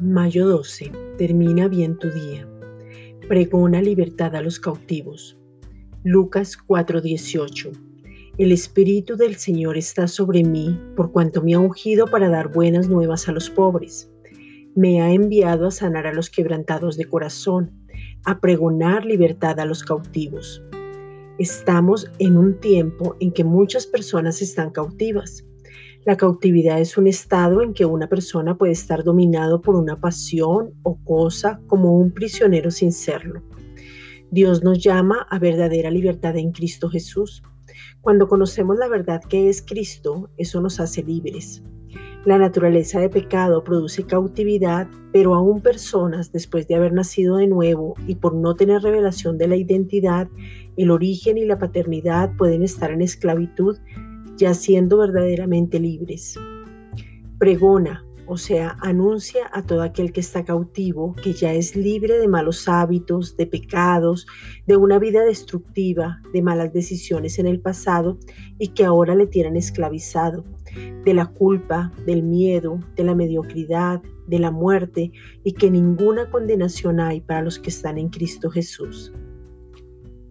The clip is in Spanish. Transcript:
Mayo 12. Termina bien tu día. Pregona libertad a los cautivos. Lucas 4:18. El Espíritu del Señor está sobre mí, por cuanto me ha ungido para dar buenas nuevas a los pobres. Me ha enviado a sanar a los quebrantados de corazón, a pregonar libertad a los cautivos. Estamos en un tiempo en que muchas personas están cautivas la cautividad es un estado en que una persona puede estar dominado por una pasión o cosa como un prisionero sin serlo. Dios nos llama a verdadera libertad en Cristo Jesús. Cuando conocemos la verdad que es Cristo, eso nos hace libres. La naturaleza de pecado produce cautividad, pero aún personas, después de haber nacido de nuevo y por no tener revelación de la identidad, el origen y la paternidad, pueden estar en esclavitud ya siendo verdaderamente libres. Pregona, o sea, anuncia a todo aquel que está cautivo que ya es libre de malos hábitos, de pecados, de una vida destructiva, de malas decisiones en el pasado y que ahora le tienen esclavizado, de la culpa, del miedo, de la mediocridad, de la muerte y que ninguna condenación hay para los que están en Cristo Jesús.